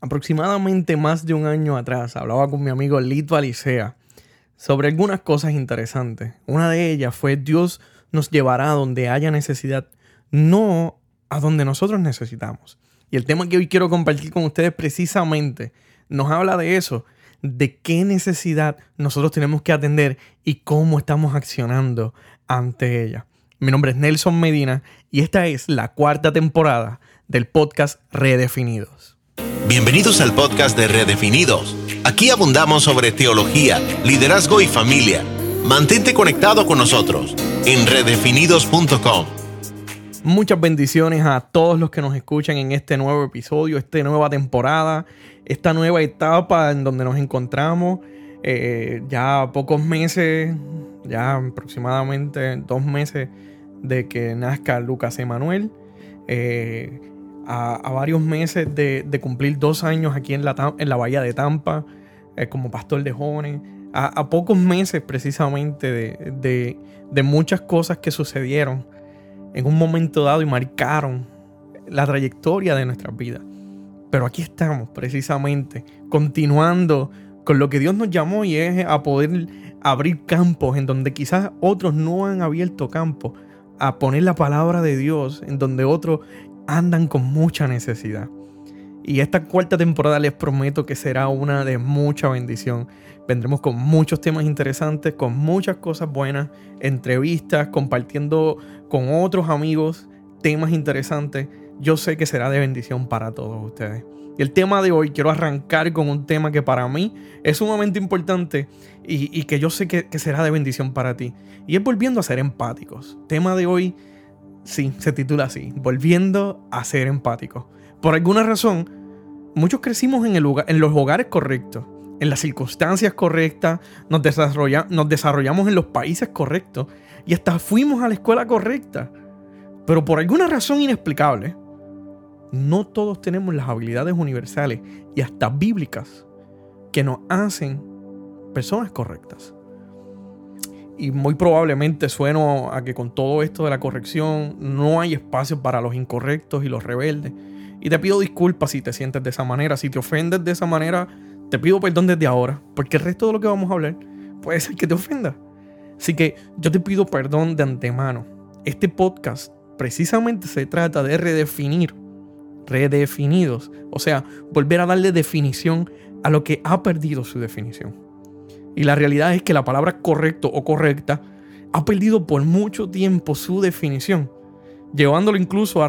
Aproximadamente más de un año atrás hablaba con mi amigo Lito Alicea sobre algunas cosas interesantes. Una de ellas fue Dios nos llevará a donde haya necesidad, no a donde nosotros necesitamos. Y el tema que hoy quiero compartir con ustedes precisamente nos habla de eso, de qué necesidad nosotros tenemos que atender y cómo estamos accionando ante ella. Mi nombre es Nelson Medina y esta es la cuarta temporada del podcast Redefinidos. Bienvenidos al podcast de Redefinidos. Aquí abundamos sobre teología, liderazgo y familia. Mantente conectado con nosotros en redefinidos.com. Muchas bendiciones a todos los que nos escuchan en este nuevo episodio, esta nueva temporada, esta nueva etapa en donde nos encontramos. Eh, ya pocos meses, ya aproximadamente dos meses de que nazca Lucas Emanuel. Eh, a, varios meses de, cumplir dos años aquí en la, en la Bahía de Tampa eh, como pastor de jóvenes, a, pocos meses precisamente de, de, muchas cosas que sucedieron en un momento dado y marcaron la trayectoria de nuestras vidas. Pero aquí estamos precisamente continuando con lo que Dios nos llamó y es a poder abrir campos en donde quizás otros no han abierto campos, a poner la palabra de Dios en donde otros andan con mucha necesidad. Y esta cuarta temporada les prometo que será una de mucha bendición. Vendremos con muchos temas interesantes, con muchas cosas buenas, entrevistas, compartiendo con otros amigos temas interesantes. Yo sé que será de bendición para todos ustedes. Y el tema de hoy quiero arrancar con un tema que para mí es sumamente importante y, que yo sé que, será de bendición para ti. Y es volviendo a ser empáticos. Tema de hoy Sí, se titula así, Volviendo a ser empático. Por alguna razón, muchos crecimos en, el en los hogares correctos, en las circunstancias correctas, nos, nos desarrollamos en los países correctos y hasta fuimos a la escuela correcta. Pero por alguna razón inexplicable, no todos tenemos las habilidades universales y hasta bíblicas que nos hacen personas correctas. Y muy probablemente sueno a que con todo esto de la corrección no hay espacio para los incorrectos y los rebeldes. Y te pido disculpas si te sientes de esa manera. Si te ofendes de esa manera, te pido perdón desde ahora. Porque el resto de lo que vamos a hablar puede ser que te ofenda. Así que yo te pido perdón de antemano. Este podcast precisamente se trata de redefinir. Redefinidos. O sea, volver a darle definición a lo que ha perdido su definición. Y la realidad es que la palabra correcto o correcta ha perdido por mucho tiempo su definición, llevándolo incluso a,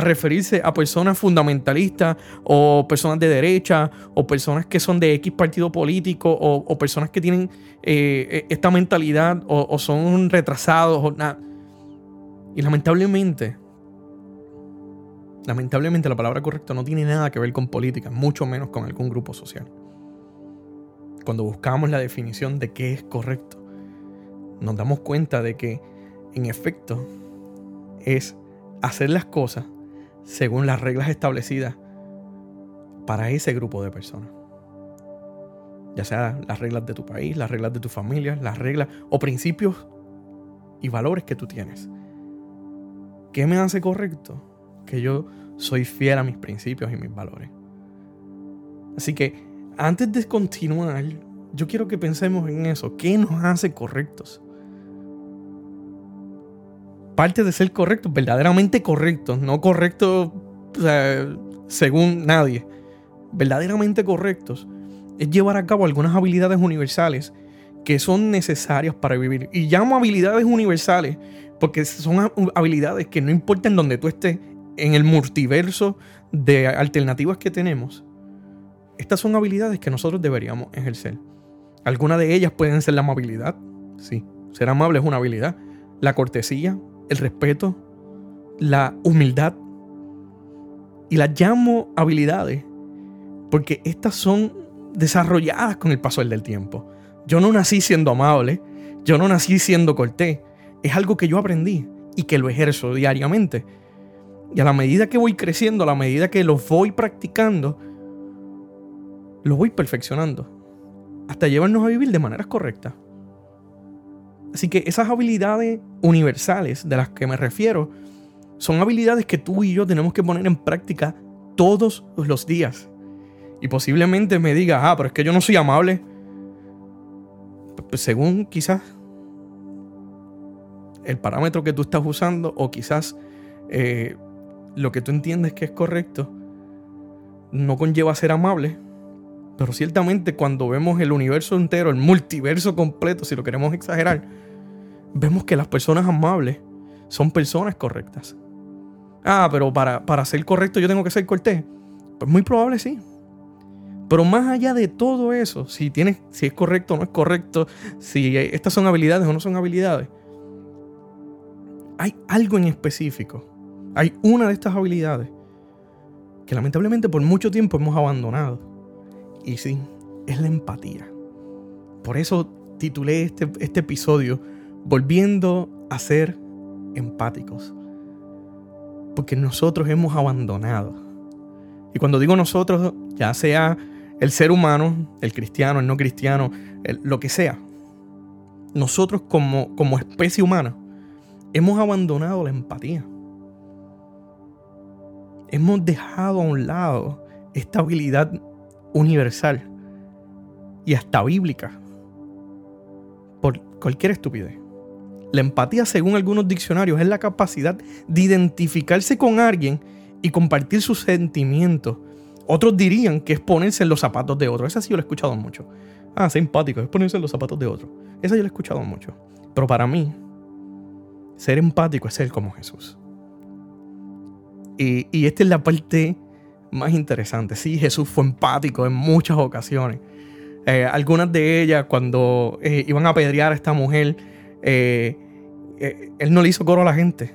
referirse a personas fundamentalistas o personas de derecha o personas que son de X partido político o, personas que tienen eh, e, esta mentalidad o, son retrasados o nada. Y lamentablemente, lamentablemente la palabra correcto no tiene nada que ver con política, mucho menos con algún grupo social cuando buscamos la definición de qué es correcto, nos damos cuenta de que, en efecto, es hacer las cosas según las reglas establecidas para ese grupo de personas. Ya sea las reglas de tu país, las reglas de tu familia, las reglas o principios y valores que tú tienes. ¿Qué me hace correcto? Que yo soy fiel a mis principios y mis valores. Así que antes de continuar, yo quiero que pensemos en eso. ¿Qué nos hace correctos? Parte de ser correctos, verdaderamente correctos, no correctos según nadie, verdaderamente correctos, es llevar a cabo algunas habilidades universales que son necesarias para vivir. Y llamo habilidades universales porque son habilidades que no importan donde tú estés en el multiverso de alternativas que tenemos, estas son habilidades que nosotros deberíamos ejercer. Algunas de ellas pueden ser la amabilidad. Sí, ser amable es una habilidad. La cortesía, el respeto, la humildad. Y las llamo habilidades porque estas son desarrolladas con el paso del tiempo. Yo no nací siendo amable, yo no nací siendo cortés. Es algo que yo aprendí y que lo ejerzo diariamente. Y a la medida que voy creciendo, a la medida que lo voy practicando, lo voy perfeccionando hasta llevarnos a vivir de maneras correctas. Así que esas habilidades universales de las que me refiero son habilidades que tú y yo tenemos que poner en práctica todos los días. Y posiblemente me diga, ah, pero es que yo no soy amable. Según quizás el parámetro que tú estás usando o quizás eh, lo que tú entiendes que es correcto no conlleva ser amable. Pero ciertamente cuando vemos el universo entero, el multiverso completo, si lo queremos exagerar, vemos que las personas amables son personas correctas. Ah, pero para, para ser correcto yo tengo que ser cortés. Pues muy probable sí. Pero más allá de todo eso, si, tienes, si es correcto o no es correcto, si estas son habilidades o no son habilidades, hay algo en específico. Hay una de estas habilidades que lamentablemente por mucho tiempo hemos abandonado. Y sí, es la empatía. Por eso titulé este, este episodio Volviendo a ser empáticos. Porque nosotros hemos abandonado. Y cuando digo nosotros, ya sea el ser humano, el cristiano, el no cristiano, lo que sea, nosotros como, como especie humana hemos abandonado la empatía. Hemos dejado a un lado esta habilidad universal y hasta bíblica por cualquier estupidez. La empatía, según algunos diccionarios, es la capacidad de identificarse con alguien y compartir sus sentimientos. Otros dirían que es ponerse en los zapatos de otro. Esa sí yo lo he escuchado mucho. Ah, ser empático, es ponerse en los zapatos de otro. Esa yo lo he escuchado mucho. Pero para mí, ser empático es ser como Jesús. Y, esta es la parte más interesante. Sí, Jesús fue empático en muchas ocasiones. Eh, algunas de ellas, cuando eh, iban a apedrear a esta mujer, eh, él no le hizo coro a la gente.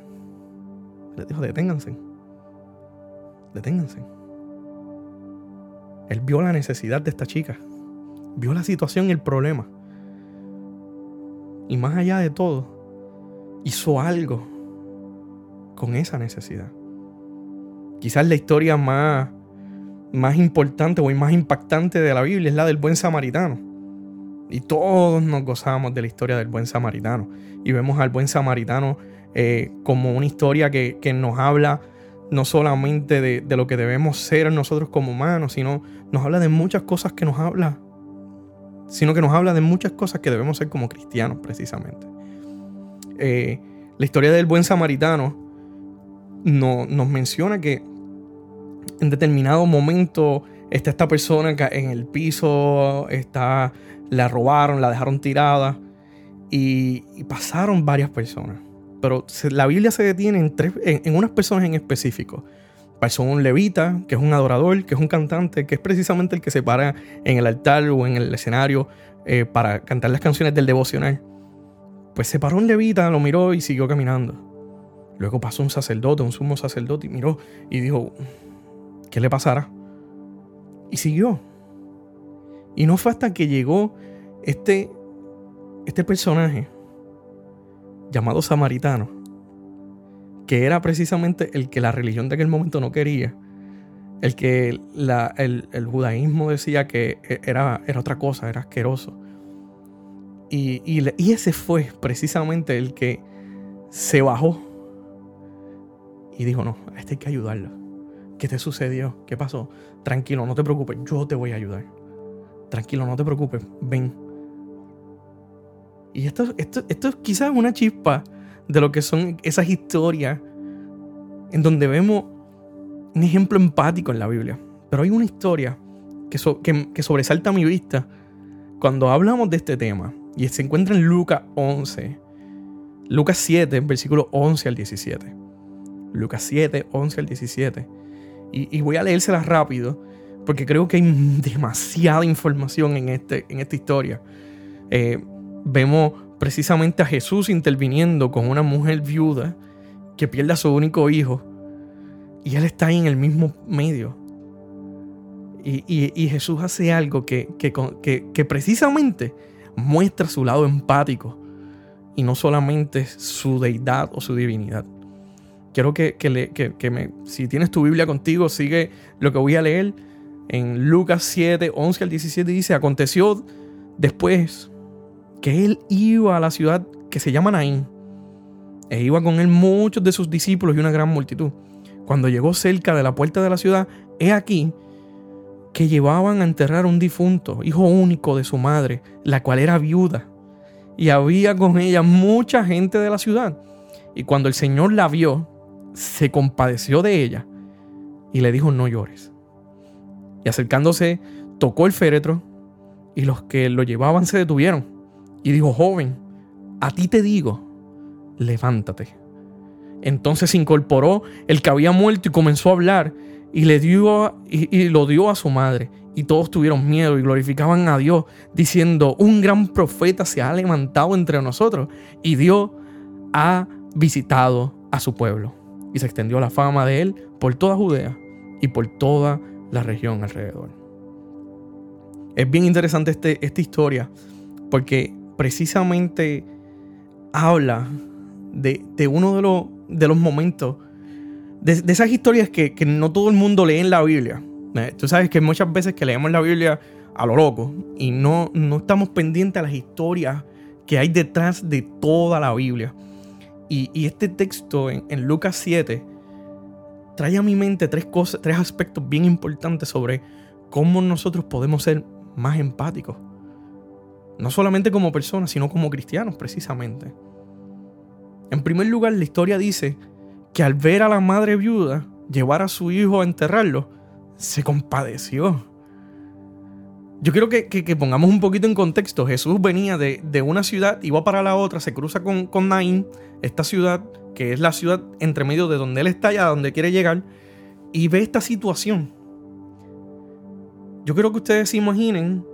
Le dijo, deténganse. Deténganse. Él vio la necesidad de esta chica. Vio la situación y el problema. Y más allá de todo, hizo algo con esa necesidad. Quizás la historia más, más importante o más impactante de la Biblia es la del buen samaritano. Y todos nos gozamos de la historia del buen samaritano. Y vemos al buen samaritano eh, como una historia que, nos habla no solamente de, de, lo que debemos ser nosotros como humanos, sino nos habla de muchas cosas que nos habla, sino que nos habla de muchas cosas que debemos ser como cristianos precisamente. Eh, la historia del buen samaritano no, nos menciona que en determinado momento está esta persona en el piso, está, la robaron, la dejaron tirada y, pasaron varias personas. Pero la Biblia se detiene en, tres, en, unas personas en específico. Pasó un levita, que es un adorador, que es un cantante, que es precisamente el que se para en el altar o en el escenario eh, para cantar las canciones del devocional. Pues se paró un levita, lo miró y siguió caminando. Luego pasó un sacerdote, un sumo sacerdote, y miró y dijo, ¿qué le pasará? Y siguió. Y no fue hasta que llegó este, este personaje llamado samaritano, que era precisamente el que la religión de aquel momento no quería, el que el, el, judaísmo decía que era, era otra cosa, era asqueroso. Y, ese fue precisamente el que se bajó y dijo, no, a este hay que ayudarlo. ¿Qué te sucedió? ¿Qué pasó? Tranquilo, no te preocupes, yo te voy a ayudar. Tranquilo, no te preocupes, ven. Y esto, esto, esto es quizás una chispa de lo que son esas historias en donde vemos un ejemplo empático en la Biblia. Pero hay una historia que, que, sobresalta a mi vista cuando hablamos de este tema. Y se encuentra en Lucas 11. Lucas 7, versículo 11 al 17. Lucas 7, 11 al 17. Y, voy a leérsela rápido porque creo que hay demasiada información en, este, en esta historia. Eh, vemos precisamente a Jesús interviniendo con una mujer viuda que pierde a su único hijo. Y él está ahí en el mismo medio. Y, Jesús hace algo que, que precisamente muestra su lado empático y no solamente su deidad o su divinidad. Quiero que, que, me, si tienes tu Biblia contigo, sigue lo que voy a leer. En Lucas 7, 11 al 17 dice, aconteció después que él iba a la ciudad que se llama Naín, e iba con él muchos de sus discípulos y una gran multitud. Cuando llegó cerca de la puerta de la ciudad, he aquí que llevaban a enterrar a un difunto, hijo único de su madre, la cual era viuda. Y había con ella mucha gente de la ciudad. Y cuando el Señor la vio, se compadeció de ella y le dijo, no llores. Y acercándose, tocó el féretro y los que lo llevaban se detuvieron. Y dijo, joven, a ti te digo, levántate. Entonces se incorporó el que había muerto y comenzó a hablar y, le dio, y, lo dio a su madre. Y todos tuvieron miedo y glorificaban a Dios, diciendo, un gran profeta se ha levantado entre nosotros y Dios ha visitado a su pueblo. Y se extendió la fama de él por toda Judea y por toda la región alrededor. Es bien interesante este, esta historia porque precisamente habla de, uno de los, de los momentos, de, esas historias que, no todo el mundo lee en la Biblia. Eh, tú sabes que muchas veces que leemos la Biblia a lo loco y no, no estamos pendientes a las historias que hay detrás de toda la Biblia. Y, este texto en, Lucas 7 trae a mi mente tres, cosas, tres aspectos bien importantes sobre cómo nosotros podemos ser más empáticos. No solamente como personas, sino como cristianos precisamente. En primer lugar, la historia dice que al ver a la madre viuda llevar a su hijo a enterrarlo, se compadeció. Yo quiero que, pongamos un poquito en contexto. Jesús venía de, una ciudad, iba para la otra, se cruza con, con Naín, esta ciudad que es la ciudad entre medio de donde él está y a donde quiere llegar, y ve esta situación. Yo quiero que ustedes se imaginen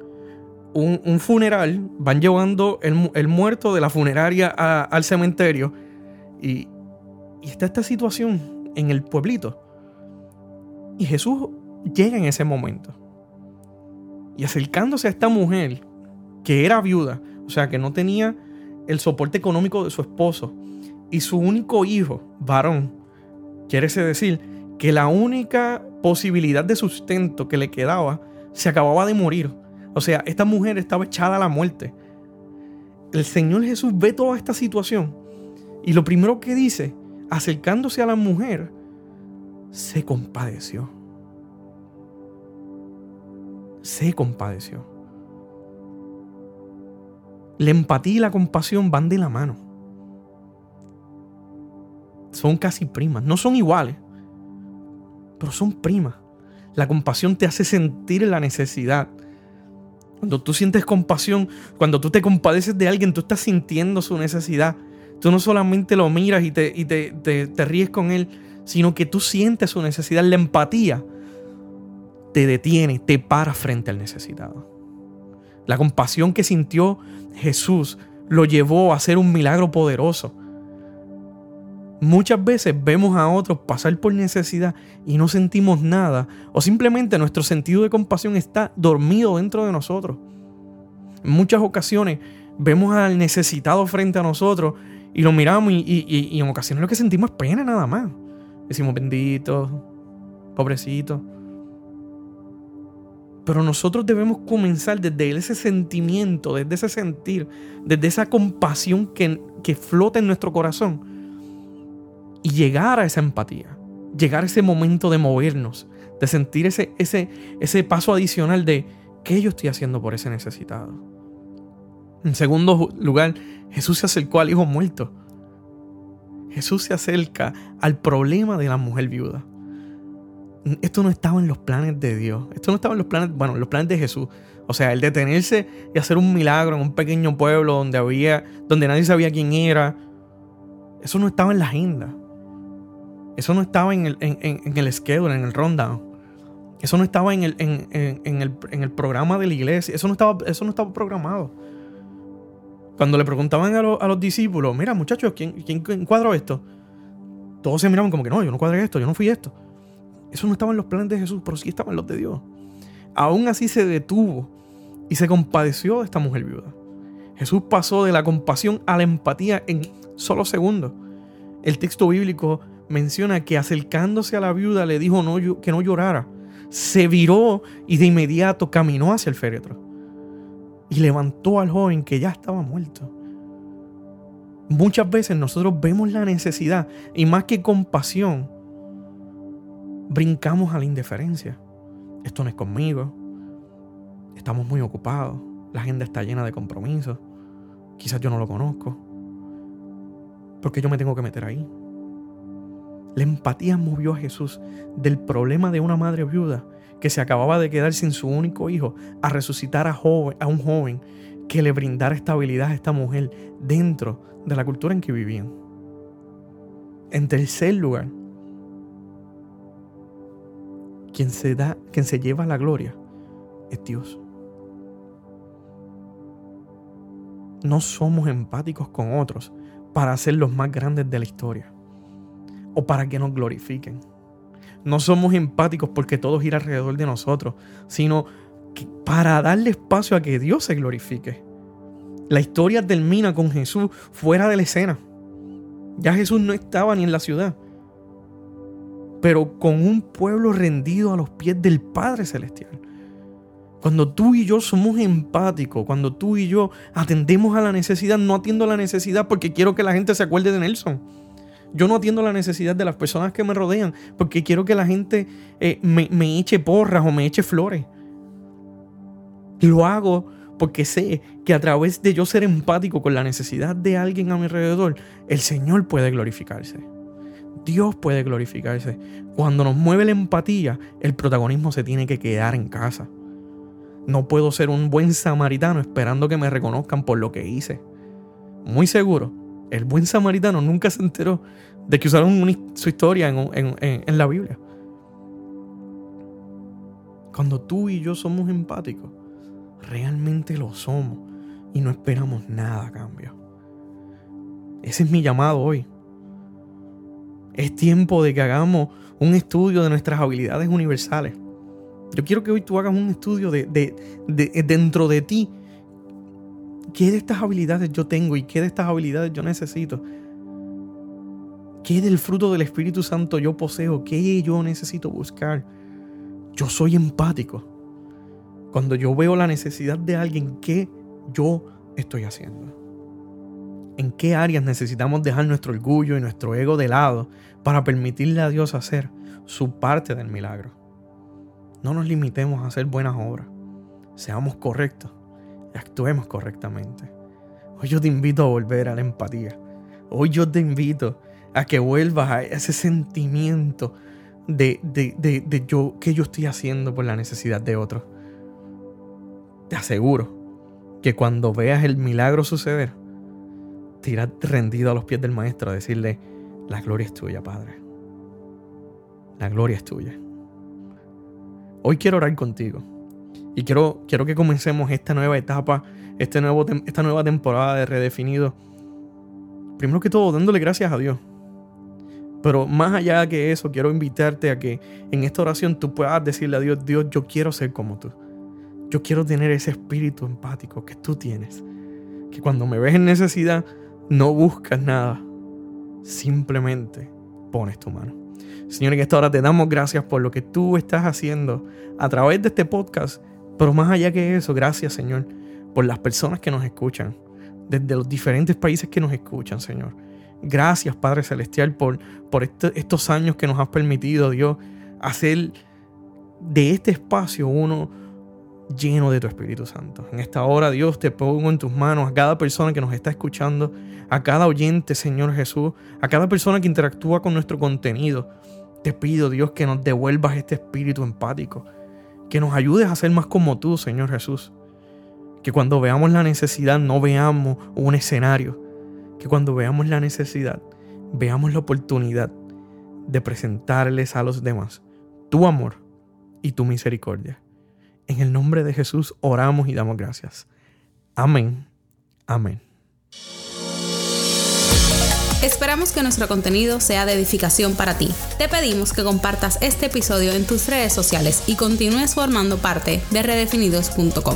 un, funeral, van llevando el, muerto de la funeraria al cementerio y, está esta situación en el pueblito. Y Jesús llega en ese momento. Y acercándose a esta mujer, que era viuda, o sea, que no tenía el soporte económico de su esposo, y su único hijo, varón, quiere decir que la única posibilidad de sustento que le quedaba se acababa de morir. O sea, esta mujer estaba echada a la muerte. El Señor Jesús ve toda esta situación y lo primero que dice, acercándose a la mujer, se compadeció. Se compadeció. La empatía y la compasión van de la mano. Son casi primas. No son iguales, pero son primas. La compasión te hace sentir la necesidad cuando tú sientes compasión, cuando tú te compadeces de alguien, tú estás sintiendo su necesidad. Tú no solamente lo miras y te, te, ríes con él, sino que tú sientes su necesidad. La empatía te detiene, te para frente al necesitado. La compasión que sintió Jesús lo llevó a hacer un milagro poderoso. Muchas veces vemos a otros pasar por necesidad y no sentimos nada o simplemente nuestro sentido de compasión está dormido dentro de nosotros. En muchas ocasiones vemos al necesitado frente a nosotros y lo miramos y, en ocasiones lo que sentimos es pena nada más. Decimos bendito, pobrecito. Pero nosotros debemos comenzar desde ese sentimiento, desde ese sentir, desde esa compasión que, que flota en nuestro corazón y llegar a esa empatía, llegar a ese momento de movernos, de sentir ese, ese, ese paso adicional de qué yo estoy haciendo por ese necesitado. En segundo lugar, Jesús se acercó al hijo muerto. Jesús se acerca al problema de la mujer viuda. Esto no estaba en los planes de Dios. Esto no estaba en los planes, bueno, en los planes de Jesús. O sea, el detenerse y hacer un milagro en un pequeño pueblo donde había, donde nadie sabía quién era. Eso no estaba en la agenda. Eso no estaba en el, en, el schedule, en el rundown. Eso no estaba en el, en, el, programa de la iglesia. Eso no estaba, eso no estaba programado. Cuando le preguntaban a, los discípulos, mira muchachos, ¿quién, ¿quién esto? Todos se miraban como que no, yo no cuadré esto, yo no fui esto. Eso no estaba en los planes de Jesús, pero sí estaba en los de Dios. Aún así se detuvo y se compadeció de esta mujer viuda. Jesús pasó de la compasión a la empatía en solo segundos. El texto bíblico menciona que acercándose a la viuda le dijo que no llorara. Se viró y de inmediato caminó hacia el féretro. Y levantó al joven que ya estaba muerto. Muchas veces nosotros vemos la necesidad y más que compasión, brincamos a la indiferencia. esto no es conmigo, estamos muy ocupados, la agenda está llena de compromisos, quizás yo no lo conozco, porque yo me tengo que meter ahí. La empatía movió a Jesús del problema de una madre viuda que se acababa de quedar sin su único hijo a resucitar a, a un joven que le brindara estabilidad a esta mujer dentro de la cultura en que vivían. En tercer lugar, quien se da, quien se lleva la gloria es Dios. No somos empáticos con otros para ser los más grandes de la historia o para que nos glorifiquen. No somos empáticos porque todo gira alrededor de nosotros, sino para darle espacio a que Dios se glorifique. La historia termina con Jesús fuera de la escena. Ya Jesús no estaba ni en la ciudad, pero con un pueblo rendido a los pies del Padre Celestial. Cuando tú y yo somos empáticos, cuando tú y yo atendemos a la necesidad, no atiendo la necesidad porque quiero que la gente se acuerde de Nelson. Yo no atiendo la necesidad de las personas que me rodean porque quiero que la gente eh, me, me eche porras o me eche flores. Lo hago porque sé que a través de yo ser empático con la necesidad de alguien a mi alrededor, el Señor puede glorificarse. Dios puede glorificarse. Cuando nos mueve la empatía, el protagonismo se tiene que quedar en casa. No puedo ser un buen samaritano esperando que me reconozcan por lo que hice. Muy seguro, el buen samaritano nunca se enteró de que usaron su historia en, la Biblia. Cuando tú y yo somos empáticos, realmente lo somos y no esperamos nada a cambio. Ese es mi llamado hoy. Es tiempo de que hagamos un estudio de nuestras habilidades universales. Yo quiero que hoy tú hagas un estudio de, dentro de ti. ¿Qué de estas habilidades yo tengo y qué de estas habilidades yo necesito? ¿Qué del fruto del Espíritu Santo yo poseo? ¿Qué yo necesito buscar? Yo soy empático. Cuando yo veo la necesidad de alguien, ¿qué yo estoy haciendo? ¿En qué áreas necesitamos dejar nuestro orgullo y nuestro ego de lado para permitirle a Dios hacer su parte del milagro? No nos limitemos a hacer buenas obras. Seamos correctos y actuemos correctamente. Hoy yo te invito a volver a la empatía. Hoy yo te invito a que vuelvas a ese sentimiento de, de, yo, que yo estoy haciendo por la necesidad de otros. Te aseguro que cuando veas el milagro suceder, te irás rendido a los pies del Maestro a decirle, la gloria es tuya, Padre. La gloria es tuya. Hoy quiero orar contigo. Y quiero, quiero que comencemos esta nueva etapa, este nuevo, esta nueva temporada de Redefinido. Primero que todo, dándole gracias a Dios. Pero más allá que eso, quiero invitarte a que en esta oración tú puedas decirle a Dios, Dios, yo quiero ser como tú. Yo quiero tener ese espíritu empático que tú tienes. Que cuando me ves en necesidad, no buscas nada. Simplemente pones tu mano. Señor, en esta hora te damos gracias por lo que tú estás haciendo a través de este podcast. Pero más allá que eso, gracias, Señor, por las personas que nos escuchan, desde los diferentes países que nos escuchan, Señor. Gracias, Padre Celestial, por, por este, estos años que nos has permitido, Dios, hacer de este espacio uno lleno de tu Espíritu Santo. En esta hora, Dios, te pongo en tus manos a cada persona que nos está escuchando, a cada oyente, Señor Jesús, a cada persona que interactúa con nuestro contenido. Te pido, Dios, que nos devuelvas este espíritu empático, que nos ayudes a ser más como tú, Señor Jesús. Que cuando veamos la necesidad no veamos un escenario, que cuando veamos la necesidad veamos la oportunidad de presentarles a los demás tu amor y tu misericordia. En el nombre de Jesús oramos y damos gracias. Amén. Amén. Esperamos que nuestro contenido sea de edificación para ti. Te pedimos que compartas este episodio en tus redes sociales y continúes formando parte de redefinidos.com.